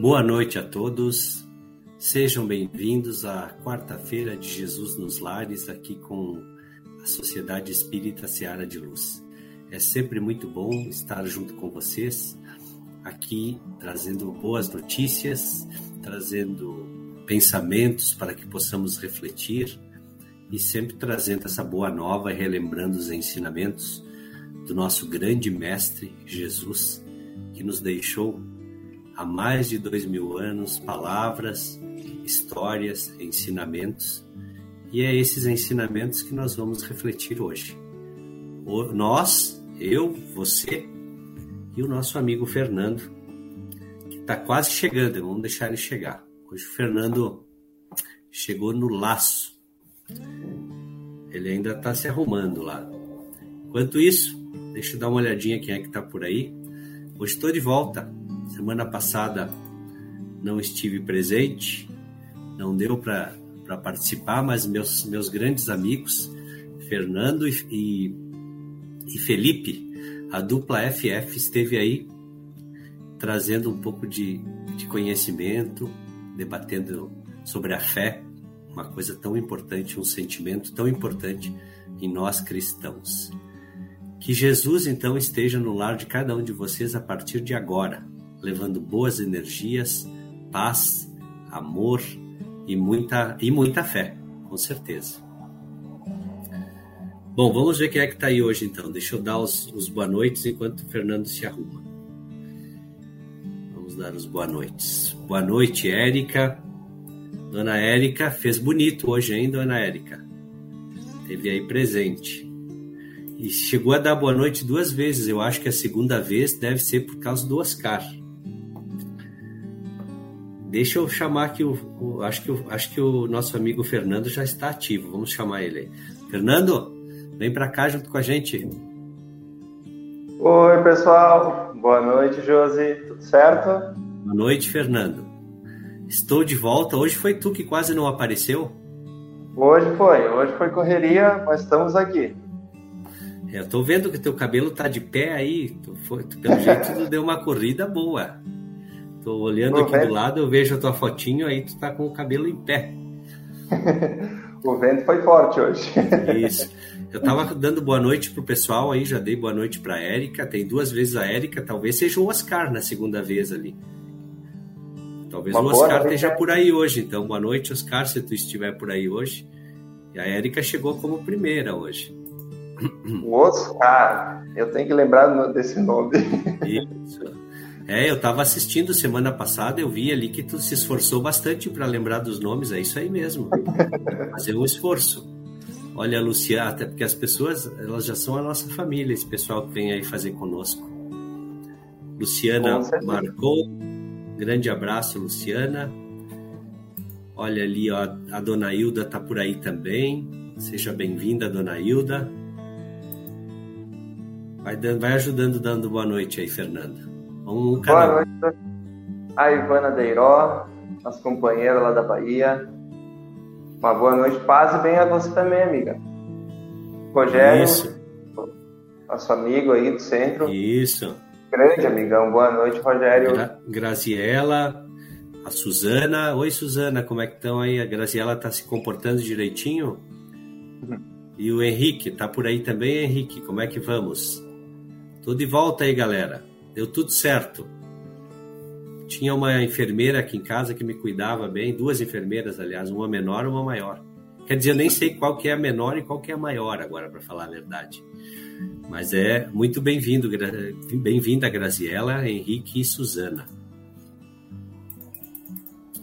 Boa noite a todos. Sejam bem-vindos à quarta-feira de Jesus nos Lares, aqui com a Sociedade Espírita Seara de Luz. É sempre muito bom estar junto com vocês, aqui trazendo boas notícias, trazendo pensamentos para que possamos refletir e sempre trazendo essa boa nova relembrando os ensinamentos do nosso grande Mestre Jesus, que nos deixou há mais de dois mil anos palavras, histórias, ensinamentos, e é esses ensinamentos que nós vamos refletir hoje. O, nós, eu, você e o nosso amigo Fernando, que está quase chegando, vamos deixar ele chegar. Hoje o Fernando chegou no laço. Ele ainda está se arrumando lá. Enquanto isso, deixa eu dar uma olhadinha quem é que está por aí. Hoje estou de volta Semana passada não estive presente, não deu para participar, mas meus, meus grandes amigos, Fernando e, e, e Felipe, a dupla FF esteve aí trazendo um pouco de, de conhecimento, debatendo sobre a fé, uma coisa tão importante, um sentimento tão importante em nós cristãos. Que Jesus então esteja no lar de cada um de vocês a partir de agora, levando boas energias, paz, amor e muita, e muita fé, com certeza. Bom, vamos ver quem é que está aí hoje então. Deixa eu dar os, os boa noites enquanto o Fernando se arruma. Vamos dar os boa noites. Boa noite, Érica. Dona Érica fez bonito hoje, hein, Dona Érica? Teve aí presente. E chegou a dar boa noite duas vezes. Eu acho que a segunda vez deve ser por causa do Oscar. Deixa eu chamar aqui o, o, acho que o, acho que o nosso amigo Fernando já está ativo. Vamos chamar ele aí. Fernando, vem para cá junto com a gente. Oi, pessoal. Boa noite, Josi. Tudo certo? Boa noite, Fernando. Estou de volta. Hoje foi tu que quase não apareceu? Hoje foi. Hoje foi correria, mas estamos aqui. É, eu tô vendo que teu cabelo tá de pé aí. Tu foi, tu, pelo jeito tu deu uma corrida boa. Tô olhando o aqui vento... do lado, eu vejo a tua fotinho, aí tu tá com o cabelo em pé. o vento foi forte hoje. Isso. Eu tava dando boa noite pro pessoal aí, já dei boa noite pra Érica. Tem duas vezes a Érica, talvez seja o Oscar na segunda vez ali. Talvez Uma o Oscar esteja por aí hoje. Então, boa noite, Oscar, se tu estiver por aí hoje. E a Érica chegou como primeira hoje. O Oscar, eu tenho que lembrar desse nome. Isso. É, eu estava assistindo semana passada, eu vi ali que tu se esforçou bastante para lembrar dos nomes, é isso aí mesmo. Fazer um esforço. Olha, Luciana, até porque as pessoas, elas já são a nossa família, esse pessoal que vem aí fazer conosco. Luciana marcou. Grande abraço, Luciana. Olha ali, ó, a dona Hilda tá por aí também. Seja bem-vinda, dona Hilda. Vai, vai ajudando dando boa noite aí, Fernanda. Um Boa noite a Ivana Deiró, nossa companheira lá da Bahia. Uma boa noite, paz e bem a você também, amiga. Rogério. Isso. nosso amigo aí do centro. Isso. Grande amigão. Boa noite, Rogério. Gra Graziela, a Suzana. Oi, Suzana, como é que estão aí? A Graziela está se comportando direitinho? Uhum. E o Henrique, tá por aí também, Henrique? Como é que vamos? Tudo de volta aí, galera. Deu tudo certo. Tinha uma enfermeira aqui em casa que me cuidava bem, duas enfermeiras, aliás, uma menor e uma maior. Quer dizer, eu nem sei qual que é a menor e qual que é a maior agora, para falar a verdade. Mas é muito bem-vindo, bem-vinda Graziela, Henrique e Suzana.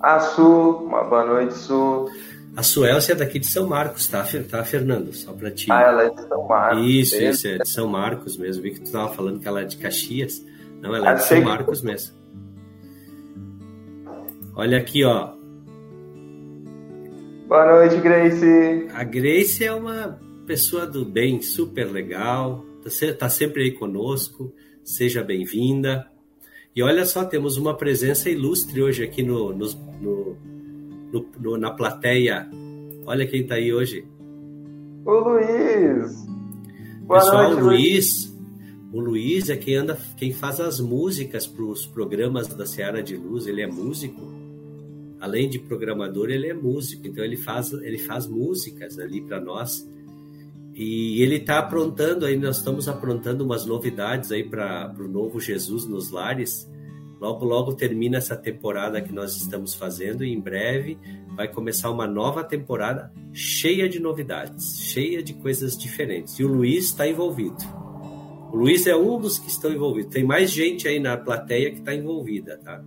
A Su, uma boa noite, Su. A Suélcia é daqui de São Marcos, tá, tá Fernando? Só para ti. Ah, ela é de São Marcos. Isso, isso, é de São Marcos mesmo. Vi que tu estava falando que ela é de Caxias. Não, ela é de São Marcos mesmo. Olha aqui, ó. Boa noite, Grace. A Grace é uma pessoa do bem, super legal, está tá sempre aí conosco, seja bem-vinda. E olha só, temos uma presença ilustre hoje aqui no, no, no, no na plateia. Olha quem está aí hoje. O Luiz. Boa Pessoal, noite, Luiz. O Luiz é quem anda, quem faz as músicas para os programas da Seara de Luz. Ele é músico. Além de programador, ele é músico. Então ele faz, ele faz músicas ali para nós e ele está aprontando aí, nós estamos aprontando umas novidades aí para o novo Jesus nos lares. Logo, logo termina essa temporada que nós estamos fazendo e em breve vai começar uma nova temporada cheia de novidades, cheia de coisas diferentes. E o Luiz está envolvido. O Luiz é um dos que estão envolvidos. Tem mais gente aí na plateia que está envolvida, tá?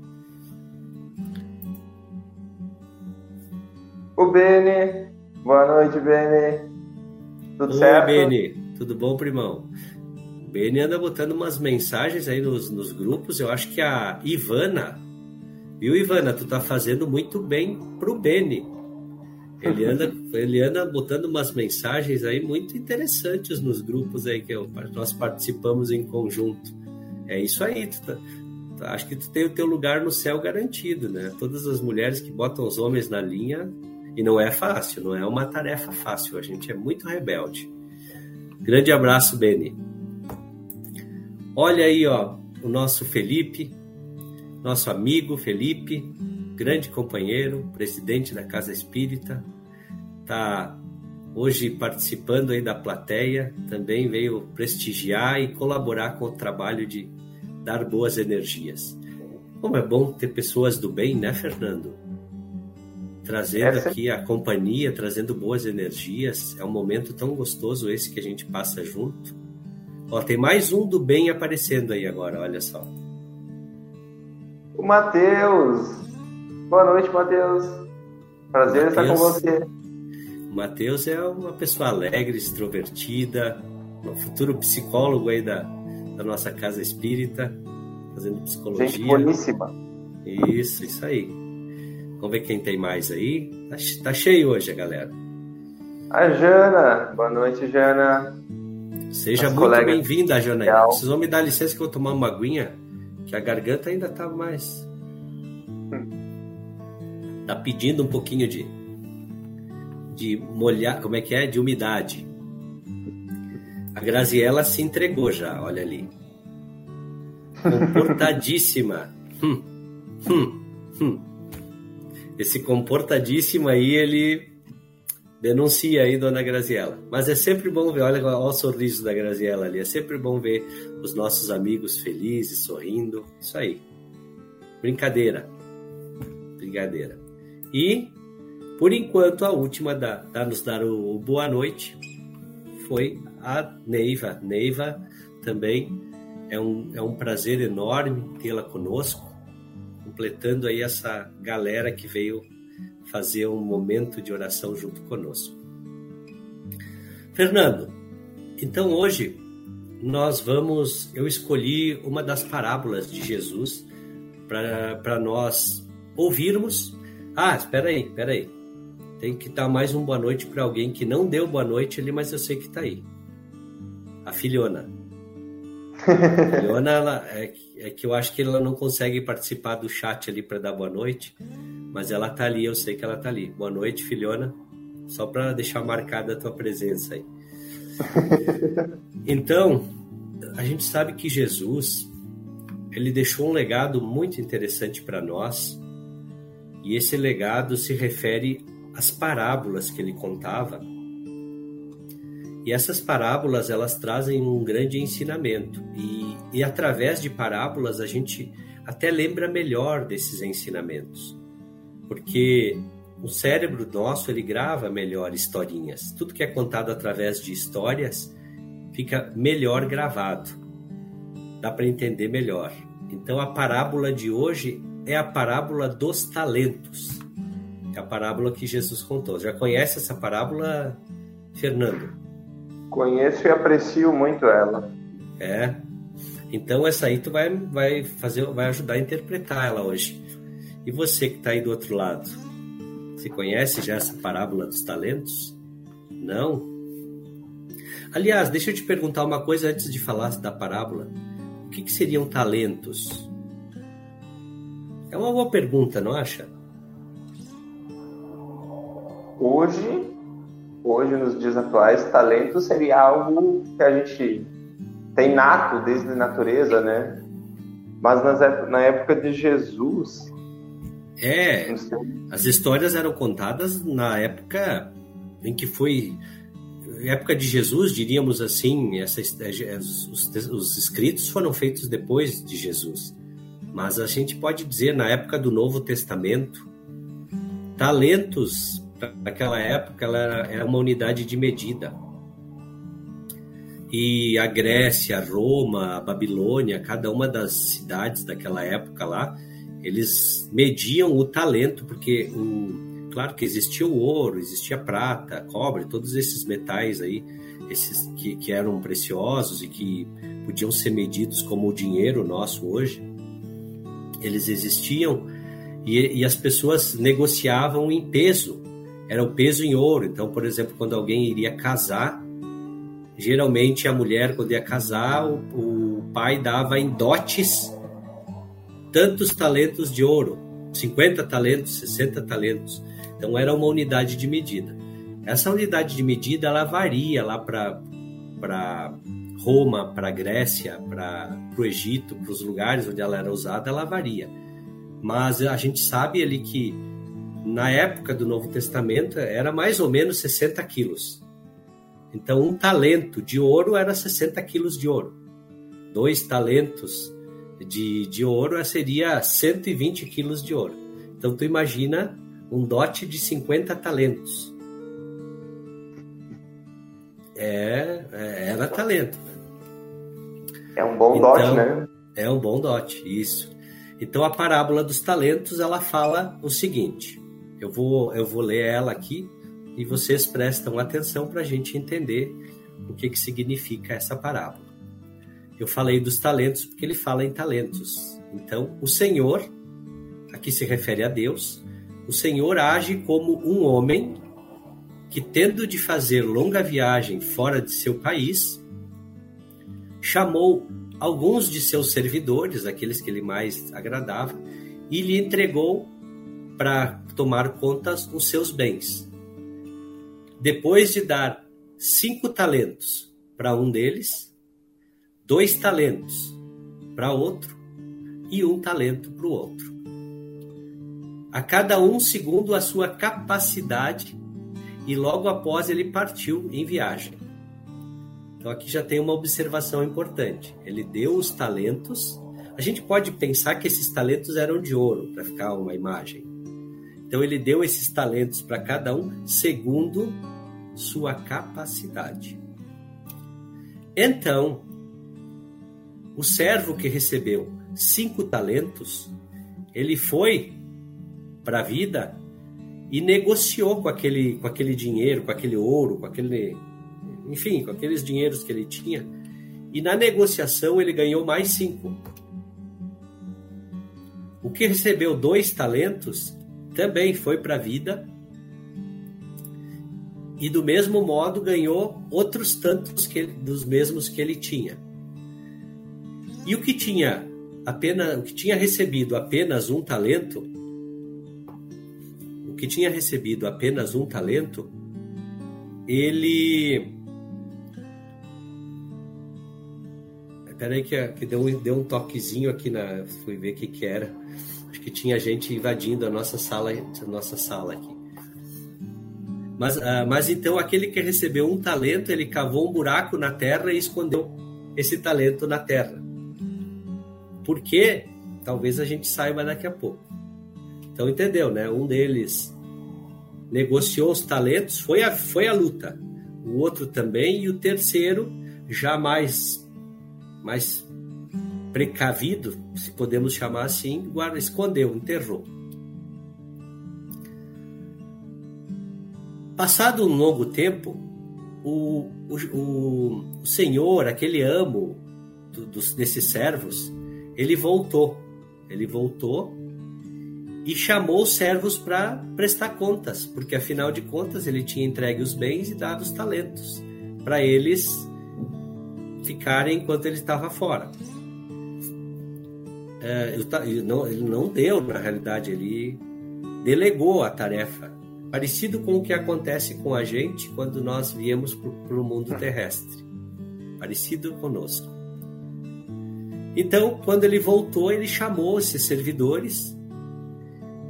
O Beni. Boa noite, Beni. Tudo Oi, certo? Beni. Tudo bom, primão? O Beni anda botando umas mensagens aí nos, nos grupos. Eu acho que a Ivana, viu, Ivana? Tu tá fazendo muito bem pro Beni. Ele anda, ele anda botando umas mensagens aí muito interessantes nos grupos aí que eu, nós participamos em conjunto. É isso aí, tu tá, acho que tu tem o teu lugar no céu garantido, né? Todas as mulheres que botam os homens na linha e não é fácil, não é uma tarefa fácil. A gente é muito rebelde. Grande abraço, Beni. Olha aí, ó, o nosso Felipe, nosso amigo Felipe, grande companheiro, presidente da Casa Espírita, tá hoje participando aí da plateia, também veio prestigiar e colaborar com o trabalho de dar boas energias. Como é bom ter pessoas do bem, né, Fernando? trazendo Essa... aqui a companhia, trazendo boas energias. É um momento tão gostoso esse que a gente passa junto. Ó, tem mais um do bem aparecendo aí agora, olha só. O Matheus. Boa noite, Matheus. Prazer Mateus, estar com você. O Matheus é uma pessoa alegre, extrovertida, um futuro psicólogo aí da, da nossa casa espírita, fazendo psicologia. Gente boníssima. Isso, isso aí. Vamos ver quem tem mais aí. Tá, tá cheio hoje, galera. A Jana. Boa noite, Jana. Seja As muito bem-vinda, Jana. Vocês vão me dar licença que eu vou tomar uma aguinha, que a garganta ainda tá mais. Hum. Tá pedindo um pouquinho de. de molhar. Como é que é? De umidade. A Graziella se entregou já, olha ali. Comportadíssima. Hum, hum, hum esse comportadíssimo aí, ele denuncia aí Dona Graziella. Mas é sempre bom ver, olha, olha o sorriso da Graziella ali, é sempre bom ver os nossos amigos felizes, sorrindo, isso aí. Brincadeira, brincadeira. E, por enquanto, a última da, da nos dar o, o boa noite foi a Neiva. Neiva também é um, é um prazer enorme tê-la conosco completando aí essa galera que veio fazer um momento de oração junto conosco. Fernando, então hoje nós vamos, eu escolhi uma das parábolas de Jesus para nós ouvirmos. Ah, espera aí, espera aí. Tem que dar mais um boa noite para alguém que não deu boa noite ali, mas eu sei que está aí. A filhona. A filhona, ela, é, é que eu acho que ela não consegue participar do chat ali para dar boa noite, mas ela tá ali, eu sei que ela tá ali. Boa noite, filhona. Só para deixar marcada a tua presença aí. Então, a gente sabe que Jesus ele deixou um legado muito interessante para nós e esse legado se refere às parábolas que ele contava. E essas parábolas elas trazem um grande ensinamento e, e através de parábolas a gente até lembra melhor desses ensinamentos, porque o cérebro nosso ele grava melhor historinhas. Tudo que é contado através de histórias fica melhor gravado. Dá para entender melhor. Então a parábola de hoje é a parábola dos talentos. É a parábola que Jesus contou. Já conhece essa parábola, Fernando? Conheço e aprecio muito ela. É. Então essa aí tu vai, vai fazer, vai ajudar a interpretar ela hoje. E você que está aí do outro lado, você conhece já essa parábola dos talentos? Não? Aliás, deixa eu te perguntar uma coisa antes de falar da parábola. O que, que seriam talentos? É uma boa pergunta, não acha? Hoje, hoje nos dias atuais, talento seria algo que a gente tem nato desde a natureza, né? Mas nas, na época de Jesus. É, as histórias eram contadas na época em que foi época de Jesus, diríamos assim, essa, os, os escritos foram feitos depois de Jesus. Mas a gente pode dizer, na época do Novo Testamento, talentos, naquela época, ela era, uma unidade de medida. E a Grécia, Roma, a Babilônia, cada uma das cidades daquela época lá, eles mediam o talento, porque o, claro que existia o ouro, existia a prata, cobre, todos esses metais aí, esses que, que eram preciosos e que podiam ser medidos como o dinheiro nosso hoje, eles existiam e, e as pessoas negociavam em peso, era o peso em ouro. Então, por exemplo, quando alguém iria casar, geralmente a mulher, quando ia casar, o, o pai dava em dotes tantos talentos de ouro, 50 talentos, 60 talentos. Então era uma unidade de medida. Essa unidade de medida ela varia lá para Roma, para Grécia, para o Egito, para os lugares onde ela era usada, ela varia. Mas a gente sabe ali que na época do Novo Testamento era mais ou menos 60 quilos. Então um talento de ouro era 60 quilos de ouro. Dois talentos de, de ouro seria 120 quilos de ouro. Então tu imagina um dote de 50 talentos. É, é, era talento. É um bom então, dote, né? É um bom dote, isso. Então a parábola dos talentos ela fala o seguinte. Eu vou eu vou ler ela aqui e vocês prestam atenção para a gente entender o que que significa essa parábola. Eu falei dos talentos porque ele fala em talentos. Então o Senhor aqui se refere a Deus o Senhor age como um homem que, tendo de fazer longa viagem fora de seu país, chamou alguns de seus servidores, aqueles que ele mais agradava, e lhe entregou para tomar contas os seus bens. Depois de dar cinco talentos para um deles, dois talentos para outro e um talento para o outro a cada um segundo a sua capacidade, e logo após ele partiu em viagem. Então aqui já tem uma observação importante. Ele deu os talentos. A gente pode pensar que esses talentos eram de ouro, para ficar uma imagem. Então ele deu esses talentos para cada um segundo sua capacidade. Então, o servo que recebeu cinco talentos, ele foi para a vida e negociou com aquele, com aquele dinheiro, com aquele ouro, com aquele. Enfim, com aqueles dinheiros que ele tinha. E na negociação ele ganhou mais cinco. O que recebeu dois talentos também foi para a vida e do mesmo modo ganhou outros tantos que, dos mesmos que ele tinha. E o que tinha apenas o que tinha recebido apenas um talento que tinha recebido apenas um talento, ele peraí que, que deu, deu um toquezinho aqui na. Fui ver o que, que era. Acho que tinha gente invadindo a nossa sala, a nossa sala aqui. Mas, uh, mas então aquele que recebeu um talento, ele cavou um buraco na terra e escondeu esse talento na terra. Por quê? Talvez a gente saiba daqui a pouco. Então entendeu, né? Um deles negociou os talentos, foi a, foi a luta. O outro também, e o terceiro, já mais, precavido, se podemos chamar assim, guarda, escondeu, enterrou. Passado um longo tempo, o, o, o senhor, aquele amo do, dos, desses servos, ele voltou. Ele voltou e chamou os servos para prestar contas, porque afinal de contas ele tinha entregue os bens e dado os talentos para eles ficarem enquanto ele estava fora. É, ele, não, ele não deu, na realidade, ele delegou a tarefa, parecido com o que acontece com a gente quando nós viemos para o mundo terrestre, parecido conosco. Então, quando ele voltou, ele chamou esses servidores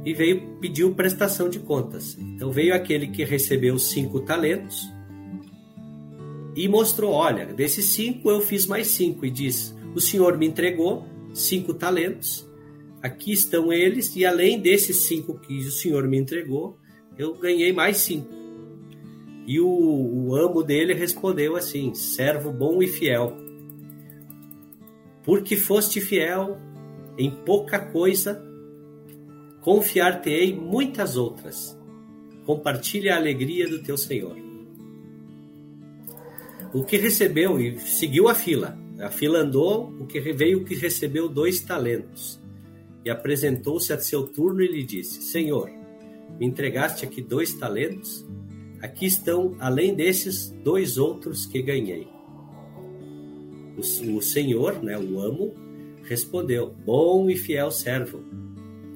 e veio pediu prestação de contas. Então veio aquele que recebeu cinco talentos e mostrou: olha, desses cinco eu fiz mais cinco e diz: o senhor me entregou cinco talentos, aqui estão eles e além desses cinco que o senhor me entregou, eu ganhei mais cinco. E o, o amo dele respondeu assim: servo bom e fiel. Porque foste fiel em pouca coisa, Confiar-te-ei muitas outras. Compartilha a alegria do teu Senhor. O que recebeu e seguiu a fila. A fila andou, o que veio o que recebeu dois talentos. E apresentou-se a seu turno e lhe disse: Senhor, me entregaste aqui dois talentos? Aqui estão, além desses, dois outros que ganhei. O, o Senhor, né, o amo, respondeu: Bom e fiel servo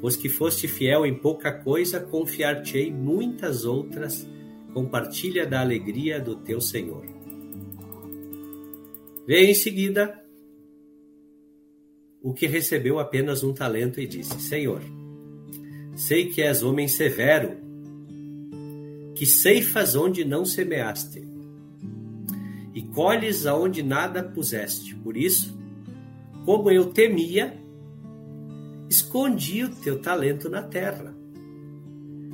Pois que foste fiel em pouca coisa, confiar-te-ei muitas outras. Compartilha da alegria do teu Senhor. Veio em seguida o que recebeu apenas um talento e disse: Senhor, sei que és homem severo, que ceifas onde não semeaste, e colhes aonde nada puseste. Por isso, como eu temia, escondi o teu talento na terra.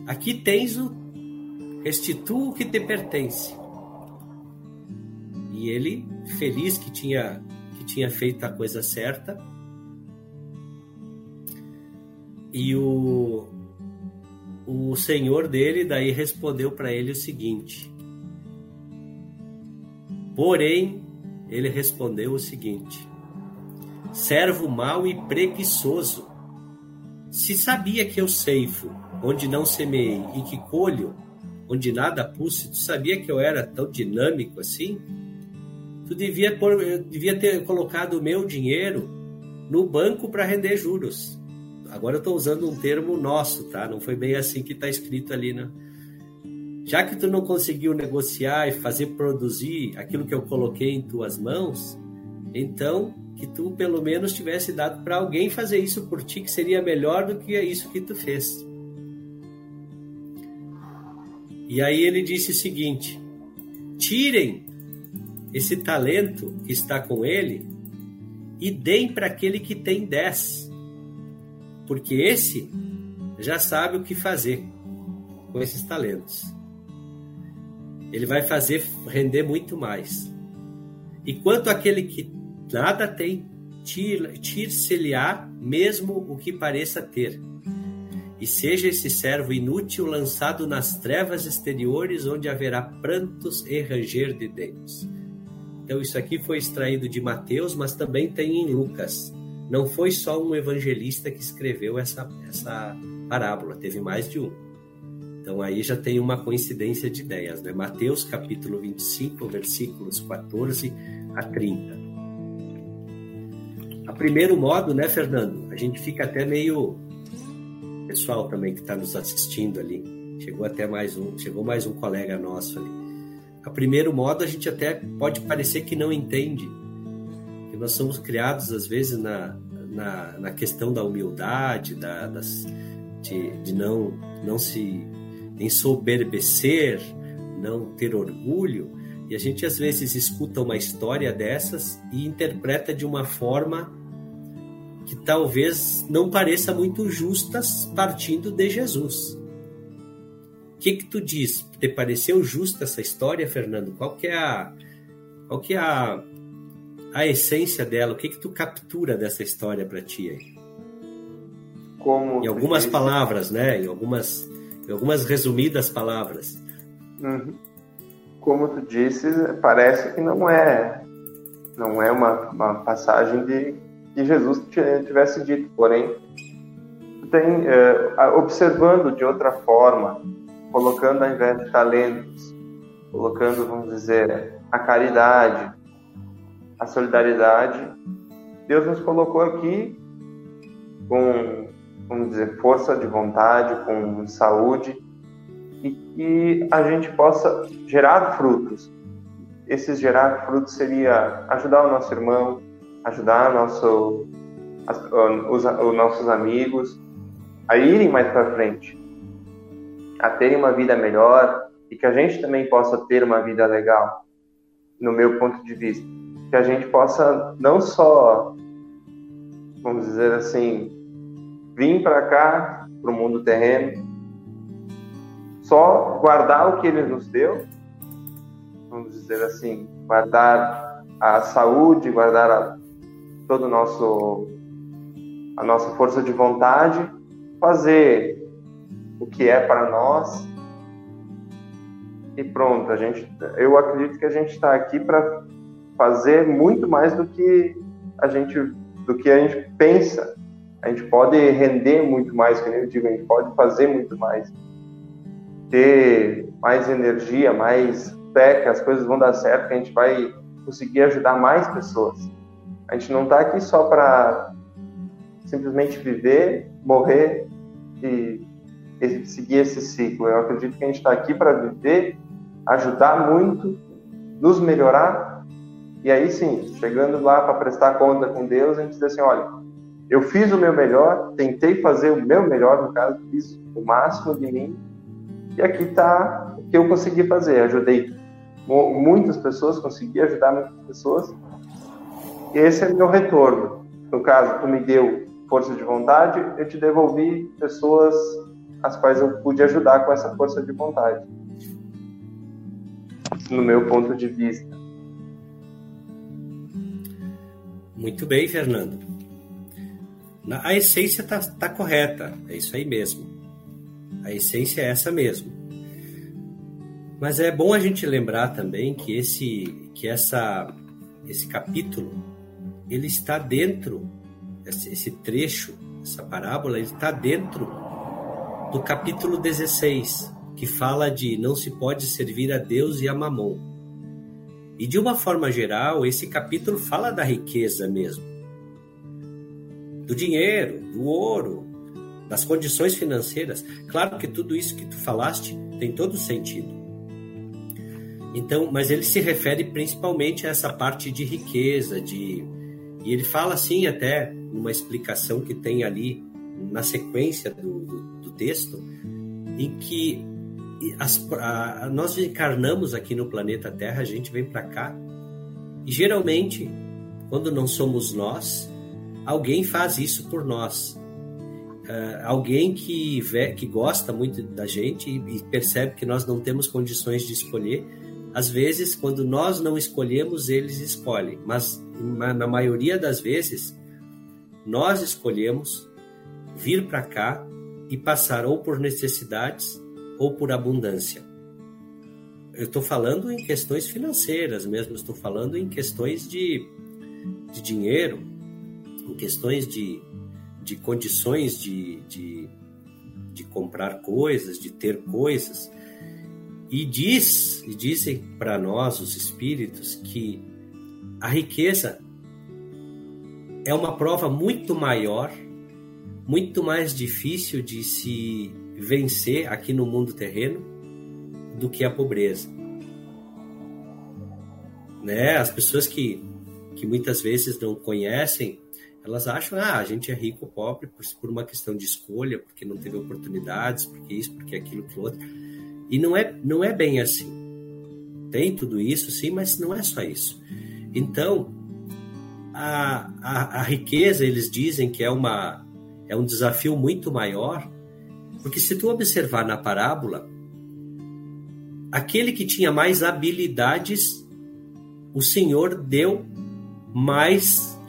Aqui tens o restitua o que te pertence. E ele, feliz que tinha que tinha feito a coisa certa, e o o senhor dele daí respondeu para ele o seguinte: Porém, ele respondeu o seguinte: Servo mau e preguiçoso, se sabia que eu ceifo onde não semeei e que colho onde nada pus, tu sabia que eu era tão dinâmico assim? Tu devia, por, devia ter colocado o meu dinheiro no banco para render juros. Agora eu estou usando um termo nosso, tá? Não foi bem assim que está escrito ali, né? Já que tu não conseguiu negociar e fazer produzir aquilo que eu coloquei em tuas mãos, então que tu pelo menos tivesse dado para alguém fazer isso por ti, que seria melhor do que isso que tu fez. E aí ele disse o seguinte: tirem esse talento que está com ele e deem para aquele que tem dez, porque esse já sabe o que fazer com esses talentos. Ele vai fazer render muito mais. E quanto aquele que Nada tem, tir-se-lhe-á mesmo o que pareça ter. E seja esse servo inútil lançado nas trevas exteriores, onde haverá prantos e ranger de dentes. Então, isso aqui foi extraído de Mateus, mas também tem em Lucas. Não foi só um evangelista que escreveu essa, essa parábola, teve mais de um. Então, aí já tem uma coincidência de ideias, né? Mateus capítulo 25, versículos 14 a 30 primeiro modo, né, Fernando? A gente fica até meio pessoal também que está nos assistindo ali. Chegou até mais um, chegou mais um colega nosso ali. A primeiro modo a gente até pode parecer que não entende, nós somos criados, às vezes, na, na, na questão da humildade, da, das, de, de não, não se ensoberbecer, não ter orgulho. E a gente, às vezes, escuta uma história dessas e interpreta de uma forma que talvez não pareça muito justas partindo de Jesus. O que que tu diz? Te pareceu justa essa história, Fernando? Qual que é a qual que é a, a essência dela? O que que tu captura dessa história para ti aí? Como em algumas palavras, né? Em algumas em algumas resumidas palavras. Uhum. Como tu disse, parece que não é não é uma, uma passagem de que Jesus tivesse dito, porém, tem, é, observando de outra forma, colocando ao invés de talentos, colocando, vamos dizer, a caridade, a solidariedade, Deus nos colocou aqui com, vamos dizer, força de vontade, com saúde, e que a gente possa gerar frutos. Esses gerar frutos seria ajudar o nosso irmão, ajudar nosso, os, os nossos amigos a irem mais para frente, a terem uma vida melhor e que a gente também possa ter uma vida legal, no meu ponto de vista. Que a gente possa não só, vamos dizer assim, vir para cá, para o mundo terreno, só guardar o que ele nos deu, vamos dizer assim, guardar a saúde, guardar a todo o nosso a nossa força de vontade, fazer o que é para nós e pronto. A gente, eu acredito que a gente está aqui para fazer muito mais do que a gente do que a gente pensa. A gente pode render muito mais, como eu digo, a gente pode fazer muito mais, ter mais energia, mais fé que as coisas vão dar certo, que a gente vai conseguir ajudar mais pessoas. A gente não está aqui só para simplesmente viver, morrer e, seguir esse ciclo. Eu acredito que a gente está aqui para viver, ajudar muito, nos melhorar e aí sim, chegando lá para prestar conta com Deus, a gente diz assim: olha, eu fiz o meu melhor, tentei fazer o meu melhor, no caso, fiz o máximo de mim e aqui está o que eu consegui fazer. Ajudei muitas pessoas, consegui ajudar muitas pessoas esse é meu retorno. No caso, tu me deu força de vontade, eu te devolvi pessoas as quais eu pude ajudar com essa força de vontade. No meu ponto de vista. Muito bem, Fernando. A essência está tá correta, é isso aí mesmo. A essência é essa mesmo. Mas é bom a gente lembrar também que esse, que essa, esse capítulo ele está dentro, esse trecho, essa parábola, ele está dentro do capítulo 16, que fala de não se pode servir a Deus e a Mamon. E de uma forma geral, esse capítulo fala da riqueza mesmo. Do dinheiro, do ouro, das condições financeiras. Claro que tudo isso que tu falaste tem todo sentido. Então, mas ele se refere principalmente a essa parte de riqueza, de e ele fala assim, até numa explicação que tem ali na sequência do, do, do texto, em que as, a, nós encarnamos aqui no planeta Terra, a gente vem para cá, e geralmente, quando não somos nós, alguém faz isso por nós. Uh, alguém que, vê, que gosta muito da gente e, e percebe que nós não temos condições de escolher, às vezes, quando nós não escolhemos, eles escolhem, mas na maioria das vezes, nós escolhemos vir para cá e passar ou por necessidades ou por abundância. Eu estou falando em questões financeiras mesmo, estou falando em questões de, de dinheiro, em questões de, de condições de, de, de comprar coisas, de ter coisas. E diz, e dizem para nós os espíritos que a riqueza é uma prova muito maior, muito mais difícil de se vencer aqui no mundo terreno do que a pobreza. Né? As pessoas que, que muitas vezes não conhecem, elas acham, ah, a gente é rico ou pobre por, por uma questão de escolha, porque não teve oportunidades, porque isso, porque aquilo, que outro. E não é, não é bem assim. Tem tudo isso, sim, mas não é só isso. Então, a, a, a riqueza, eles dizem que é, uma, é um desafio muito maior, porque se tu observar na parábola, aquele que tinha mais habilidades, o Senhor deu mais.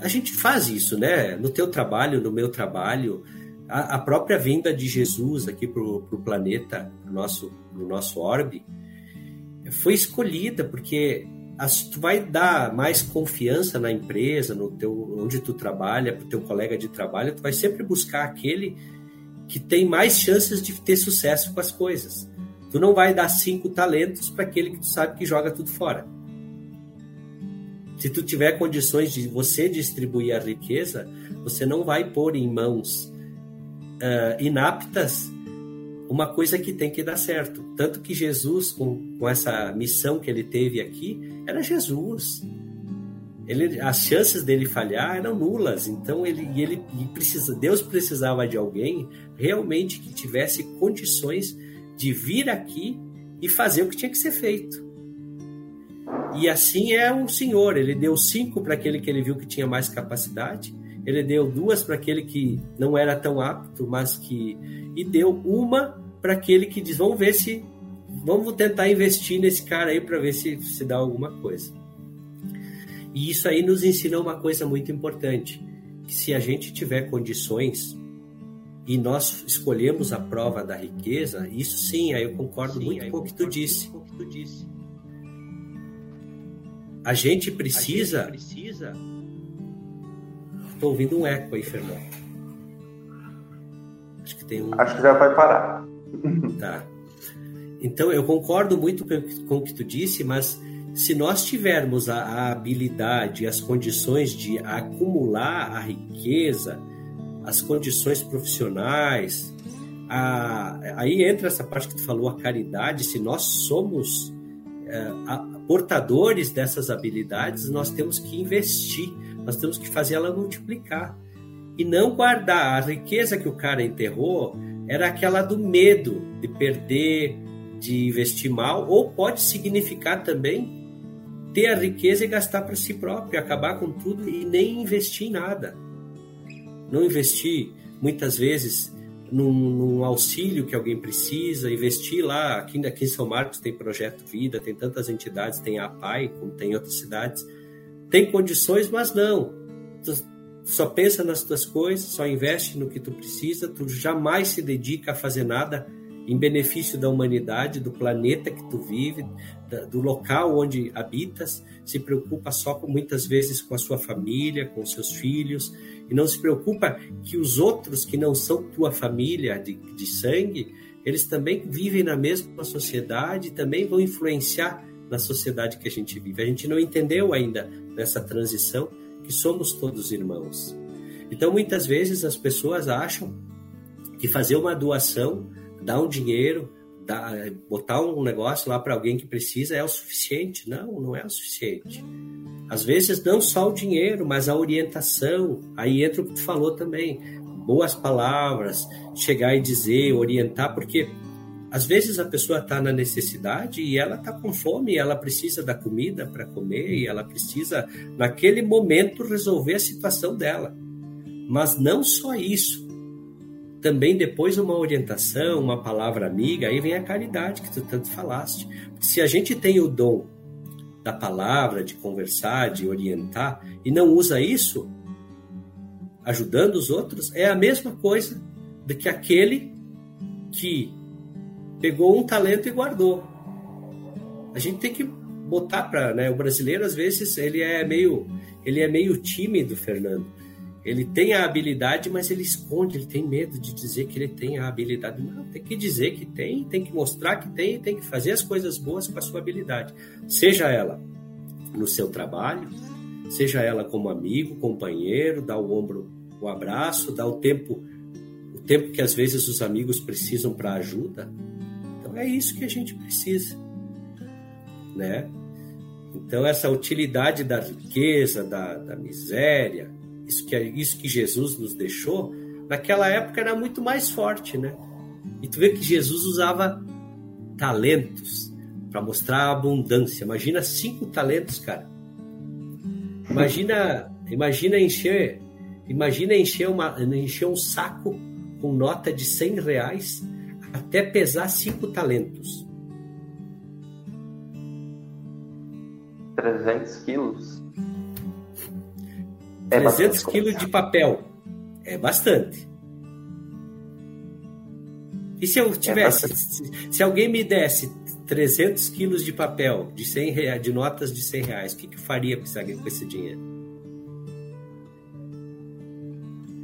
A gente faz isso, né? No teu trabalho, no meu trabalho, a, a própria vinda de Jesus aqui para o planeta, no nosso, no nosso orbe, foi escolhida porque as, tu vai dar mais confiança na empresa, no teu, onde tu trabalha, para o teu colega de trabalho, tu vai sempre buscar aquele que tem mais chances de ter sucesso com as coisas. Tu não vai dar cinco talentos para aquele que tu sabe que joga tudo fora. Se tu tiver condições de você distribuir a riqueza, você não vai pôr em mãos uh, inaptas uma coisa que tem que dar certo. Tanto que Jesus, com, com essa missão que ele teve aqui, era Jesus. Ele, as chances dele falhar eram nulas. Então ele, ele precisa, Deus precisava de alguém realmente que tivesse condições de vir aqui e fazer o que tinha que ser feito. E assim é o Senhor. Ele deu cinco para aquele que ele viu que tinha mais capacidade. Ele deu duas para aquele que não era tão apto, mas que e deu uma para aquele que diz: vamos ver se vamos tentar investir nesse cara aí para ver se se dá alguma coisa. E isso aí nos ensina uma coisa muito importante, que se a gente tiver condições e nós escolhemos a prova da riqueza, isso sim, aí eu concordo sim, muito com o que tu disse. A gente precisa. precisa... Estou ouvindo um eco aí, Fernando. Acho que tem um. Acho que já vai parar. Tá. Então eu concordo muito com o que tu disse, mas se nós tivermos a, a habilidade, as condições de acumular a riqueza, as condições profissionais. A, aí entra essa parte que tu falou, a caridade. Se nós somos é, a, portadores dessas habilidades, nós temos que investir, nós temos que fazer ela multiplicar. E não guardar a riqueza que o cara enterrou, era aquela do medo de perder, de investir mal, ou pode significar também ter a riqueza e gastar para si próprio, acabar com tudo e nem investir em nada não investir muitas vezes num, num, auxílio que alguém precisa, investir lá, aqui, aqui em São Marcos tem Projeto Vida, tem tantas entidades, tem a APAI, como tem em outras cidades, tem condições, mas não. Tu só pensa nas tuas coisas, só investe no que tu precisa, tu jamais se dedica a fazer nada em benefício da humanidade, do planeta que tu vive, do local onde habitas, se preocupa só muitas vezes com a sua família, com seus filhos, e não se preocupa que os outros que não são tua família de, de sangue, eles também vivem na mesma sociedade também vão influenciar na sociedade que a gente vive. A gente não entendeu ainda nessa transição que somos todos irmãos. Então, muitas vezes as pessoas acham que fazer uma doação, dar um dinheiro, dar, botar um negócio lá para alguém que precisa é o suficiente. Não, não é o suficiente. Às vezes não só o dinheiro, mas a orientação. Aí entra o que tu falou também. Boas palavras, chegar e dizer, orientar, porque às vezes a pessoa está na necessidade e ela está com fome, ela precisa da comida para comer e ela precisa, naquele momento, resolver a situação dela. Mas não só isso também depois uma orientação, uma palavra amiga, aí vem a caridade que tu tanto falaste. Se a gente tem o dom da palavra, de conversar, de orientar, e não usa isso ajudando os outros, é a mesma coisa do que aquele que pegou um talento e guardou. A gente tem que botar para, né, o brasileiro às vezes ele é meio ele é meio tímido, Fernando ele tem a habilidade, mas ele esconde, ele tem medo de dizer que ele tem a habilidade. Não, tem que dizer que tem, tem que mostrar que tem, tem que fazer as coisas boas com a sua habilidade. Seja ela no seu trabalho, seja ela como amigo, companheiro, dar o ombro, o abraço, dar o tempo, o tempo que às vezes os amigos precisam para ajuda. É isso que a gente precisa, né? Então, essa utilidade da riqueza, da, da miséria, isso que, isso que Jesus nos deixou, naquela época era muito mais forte, né? E tu vê que Jesus usava talentos para mostrar a abundância. Imagina cinco talentos, cara. Imagina, imagina encher, imagina encher, uma, encher um saco com nota de 100 reais até pesar cinco talentos. 300 quilos. É 300 quilos de papel. É bastante. E se eu tivesse, é se, se, alguém me desse 300 quilos de papel, de 100 reais, de notas de 100 reais, o que, que eu faria com esse, com esse dinheiro?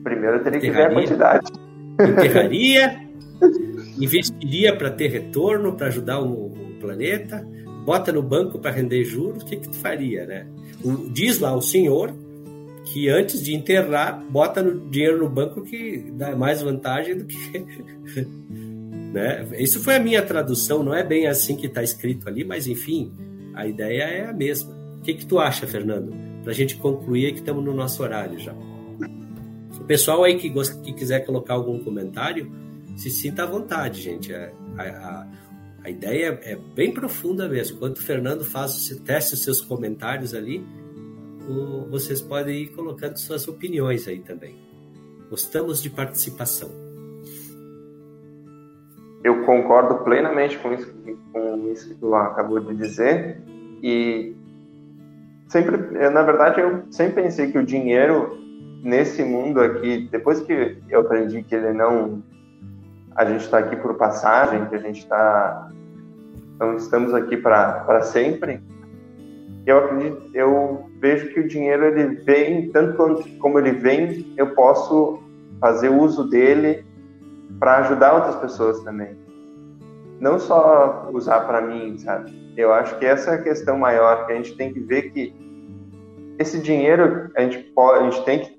Primeiro eu teria que ver a quantidade. Enterraria, investiria para ter retorno, para ajudar o, o, planeta, bota no banco para render juros, o que, que tu faria, né? O, diz lá o senhor que antes de enterrar, bota no dinheiro no banco que dá mais vantagem do que Né? Isso foi a minha tradução, não é bem assim que está escrito ali, mas enfim, a ideia é a mesma. O que, que tu acha, Fernando? Para a gente concluir que estamos no nosso horário já. O pessoal aí que, gosta, que quiser colocar algum comentário, se sinta à vontade, gente. A, a, a ideia é bem profunda mesmo. Quando o Fernando faz, teste os seus comentários ali, o, vocês podem ir colocando suas opiniões aí também. Gostamos de participação eu concordo plenamente com isso, com isso que tu acabou de dizer e sempre, na verdade, eu sempre pensei que o dinheiro nesse mundo aqui, depois que eu aprendi que ele não, a gente está aqui por passagem, que a gente está, não estamos aqui para sempre. Eu acredito, eu vejo que o dinheiro ele vem tanto como ele vem, eu posso fazer uso dele para ajudar outras pessoas também. Não só usar para mim, sabe? Eu acho que essa é a questão maior, que a gente tem que ver que esse dinheiro a gente pode, a gente tem que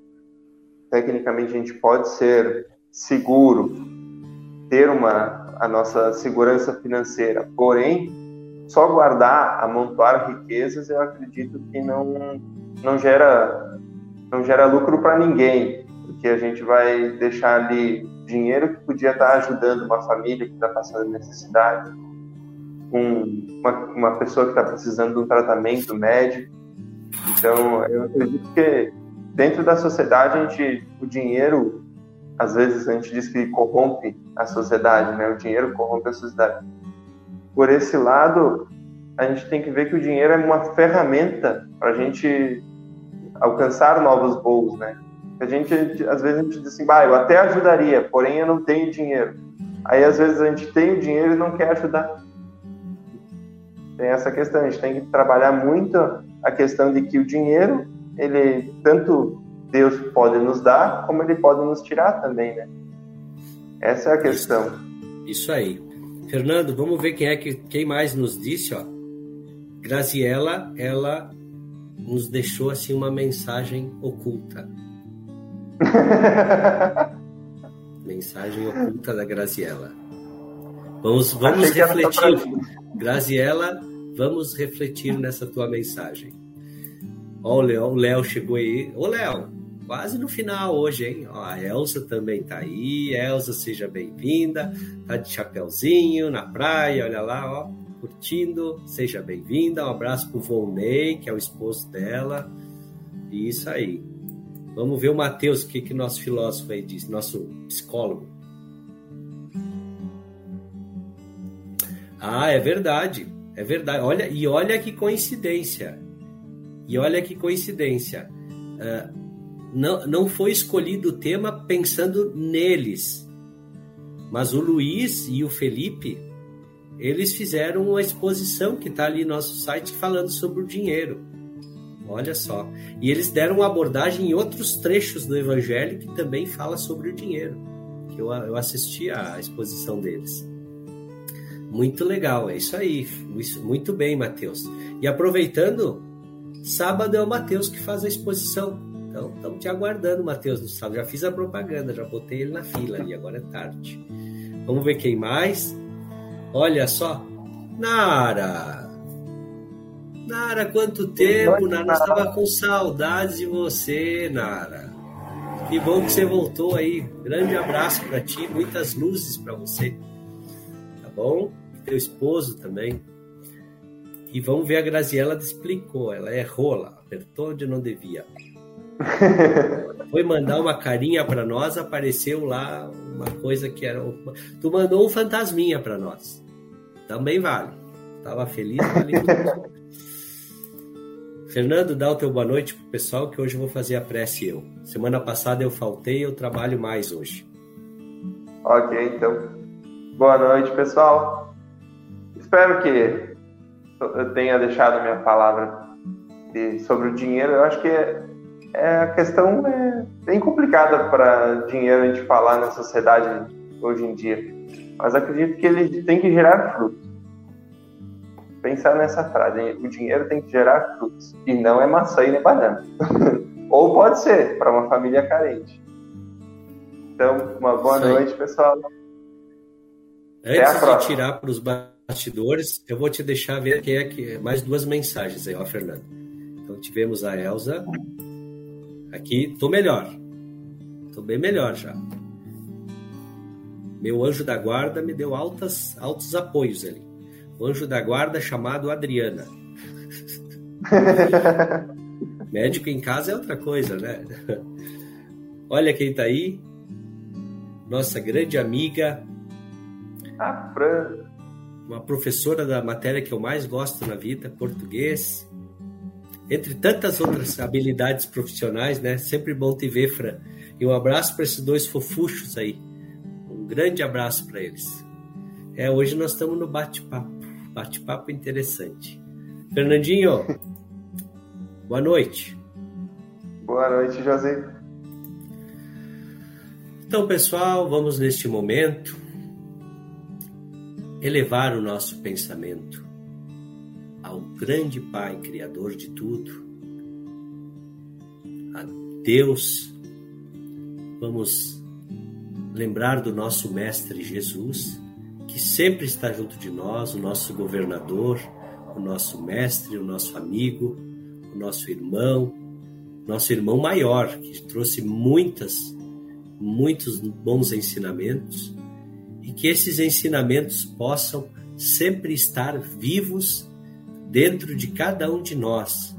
tecnicamente a gente pode ser seguro, ter uma a nossa segurança financeira. Porém, só guardar, amontoar riquezas, eu acredito que não não gera não gera lucro para ninguém, porque a gente vai deixar ali dinheiro que podia estar ajudando uma família que está passando necessidade, um, uma, uma pessoa que está precisando de um tratamento médico. Então, eu acredito que dentro da sociedade, a gente, o dinheiro, às vezes a gente diz que corrompe a sociedade, né? O dinheiro corrompe a sociedade. Por esse lado, a gente tem que ver que o dinheiro é uma ferramenta para a gente alcançar novos voos, né? A gente, às vezes, a gente diz assim, bah, eu até ajudaria, porém eu não tenho dinheiro. Aí, às vezes, a gente tem o dinheiro e não quer ajudar. Tem essa questão, a gente tem que trabalhar muito a questão de que o dinheiro, ele, tanto Deus pode nos dar, como ele pode nos tirar também, né? Essa é a questão. Isso, aí. Fernando, vamos ver quem é que quem mais nos disse, ó. Graziela, ela nos deixou assim uma mensagem oculta. Mensagem oculta da Graziella. Vamos, vamos refletir. Graziella, vamos refletir nessa tua mensagem. Ó, o Léo, o Léo chegou aí. Ô, Léo, quase no final hoje, hein? Ó, a Elsa também tá aí. Elsa, seja bem-vinda. Tá de chapéuzinho na praia, olha lá, ó, curtindo. Seja bem-vinda. Um abraço pro Volney, que é o esposo dela. Isso aí. Vamos ver o Mateus, o que, que nosso filósofo aí diz, nosso psicólogo. Ah, é verdade. É verdade. Olha, e olha que coincidência. E olha que coincidência. Uh, não, não foi escolhido o tema pensando neles. Mas o Luiz e o Felipe, eles fizeram uma exposição que está ali no nosso site falando sobre o dinheiro. Olha só. E eles deram uma abordagem em outros trechos do Evangelho que também fala sobre o dinheiro. Eu, eu assisti à exposição deles. Muito legal, é isso aí. Muito bem, Mateus. E aproveitando, sábado é o Mateus que faz a exposição. Então, estamos te aguardando, Mateus, no sábado. Já fiz a propaganda, já botei ele na fila ali, agora é tarde. Vamos ver quem mais. Olha só. Nara! Nara, quanto tempo, Nara, nós estava com saudades de você, Nara. Que bom que você voltou aí. Grande abraço para ti, muitas luzes para você. Tá bom? Teu esposo também. E vamos ver a Graziela explicou, ela errou lá, apertou onde não devia. Foi mandar uma carinha para nós, apareceu lá uma coisa que era. Uma... Tu mandou um fantasminha para nós. Também vale. Tava feliz, vale Fernando, dá o teu boa noite pro pessoal que hoje eu vou fazer a prece eu. Semana passada eu faltei, eu trabalho mais hoje. Ok, então. Boa noite, pessoal. Espero que eu tenha deixado a minha palavra sobre o dinheiro. Eu acho que é a questão é bem complicada para dinheiro a gente falar na sociedade hoje em dia. Mas acredito que ele tem que gerar fruto pensar nessa frase: o dinheiro tem que gerar frutos e não é maçã e nem banana. Ou pode ser para uma família carente. Então, uma boa noite, pessoal. Antes de tirar para os bastidores, eu vou te deixar ver quem é que mais duas mensagens aí, ó, Fernando. Então tivemos a Elsa. Aqui, tô melhor. Tô bem melhor já. Meu anjo da guarda me deu altas, altos apoios ali o anjo da guarda chamado Adriana. Médico em casa é outra coisa, né? Olha quem tá aí. Nossa grande amiga. A Fran. Uma professora da matéria que eu mais gosto na vida, português. Entre tantas outras habilidades profissionais, né? Sempre bom te ver, Fran. E um abraço para esses dois fofuchos aí. Um grande abraço para eles. É, hoje nós estamos no bate-papo. Bate-papo interessante. Fernandinho, boa noite. Boa noite, José. Então, pessoal, vamos neste momento elevar o nosso pensamento ao grande Pai, Criador de tudo, a Deus. Vamos lembrar do nosso Mestre Jesus que sempre está junto de nós, o nosso governador, o nosso mestre, o nosso amigo, o nosso irmão, nosso irmão maior, que trouxe muitas, muitos bons ensinamentos e que esses ensinamentos possam sempre estar vivos dentro de cada um de nós,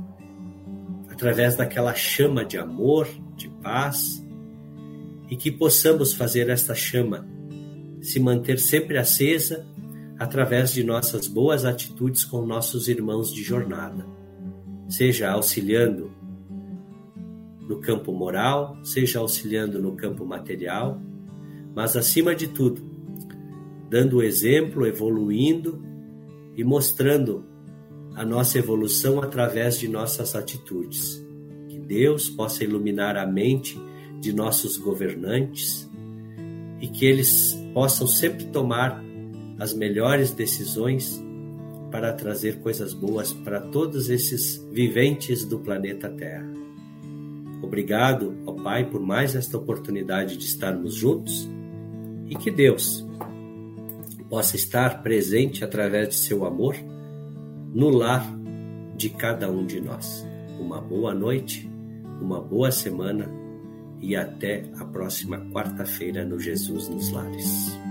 através daquela chama de amor, de paz, e que possamos fazer esta chama se manter sempre acesa através de nossas boas atitudes com nossos irmãos de jornada, seja auxiliando no campo moral, seja auxiliando no campo material, mas acima de tudo, dando exemplo, evoluindo e mostrando a nossa evolução através de nossas atitudes. Que Deus possa iluminar a mente de nossos governantes e que eles possam sempre tomar as melhores decisões para trazer coisas boas para todos esses viventes do planeta Terra. Obrigado, ó Pai, por mais esta oportunidade de estarmos juntos e que Deus possa estar presente através de seu amor no lar de cada um de nós. Uma boa noite, uma boa semana e até a próxima quarta-feira no Jesus nos Lares.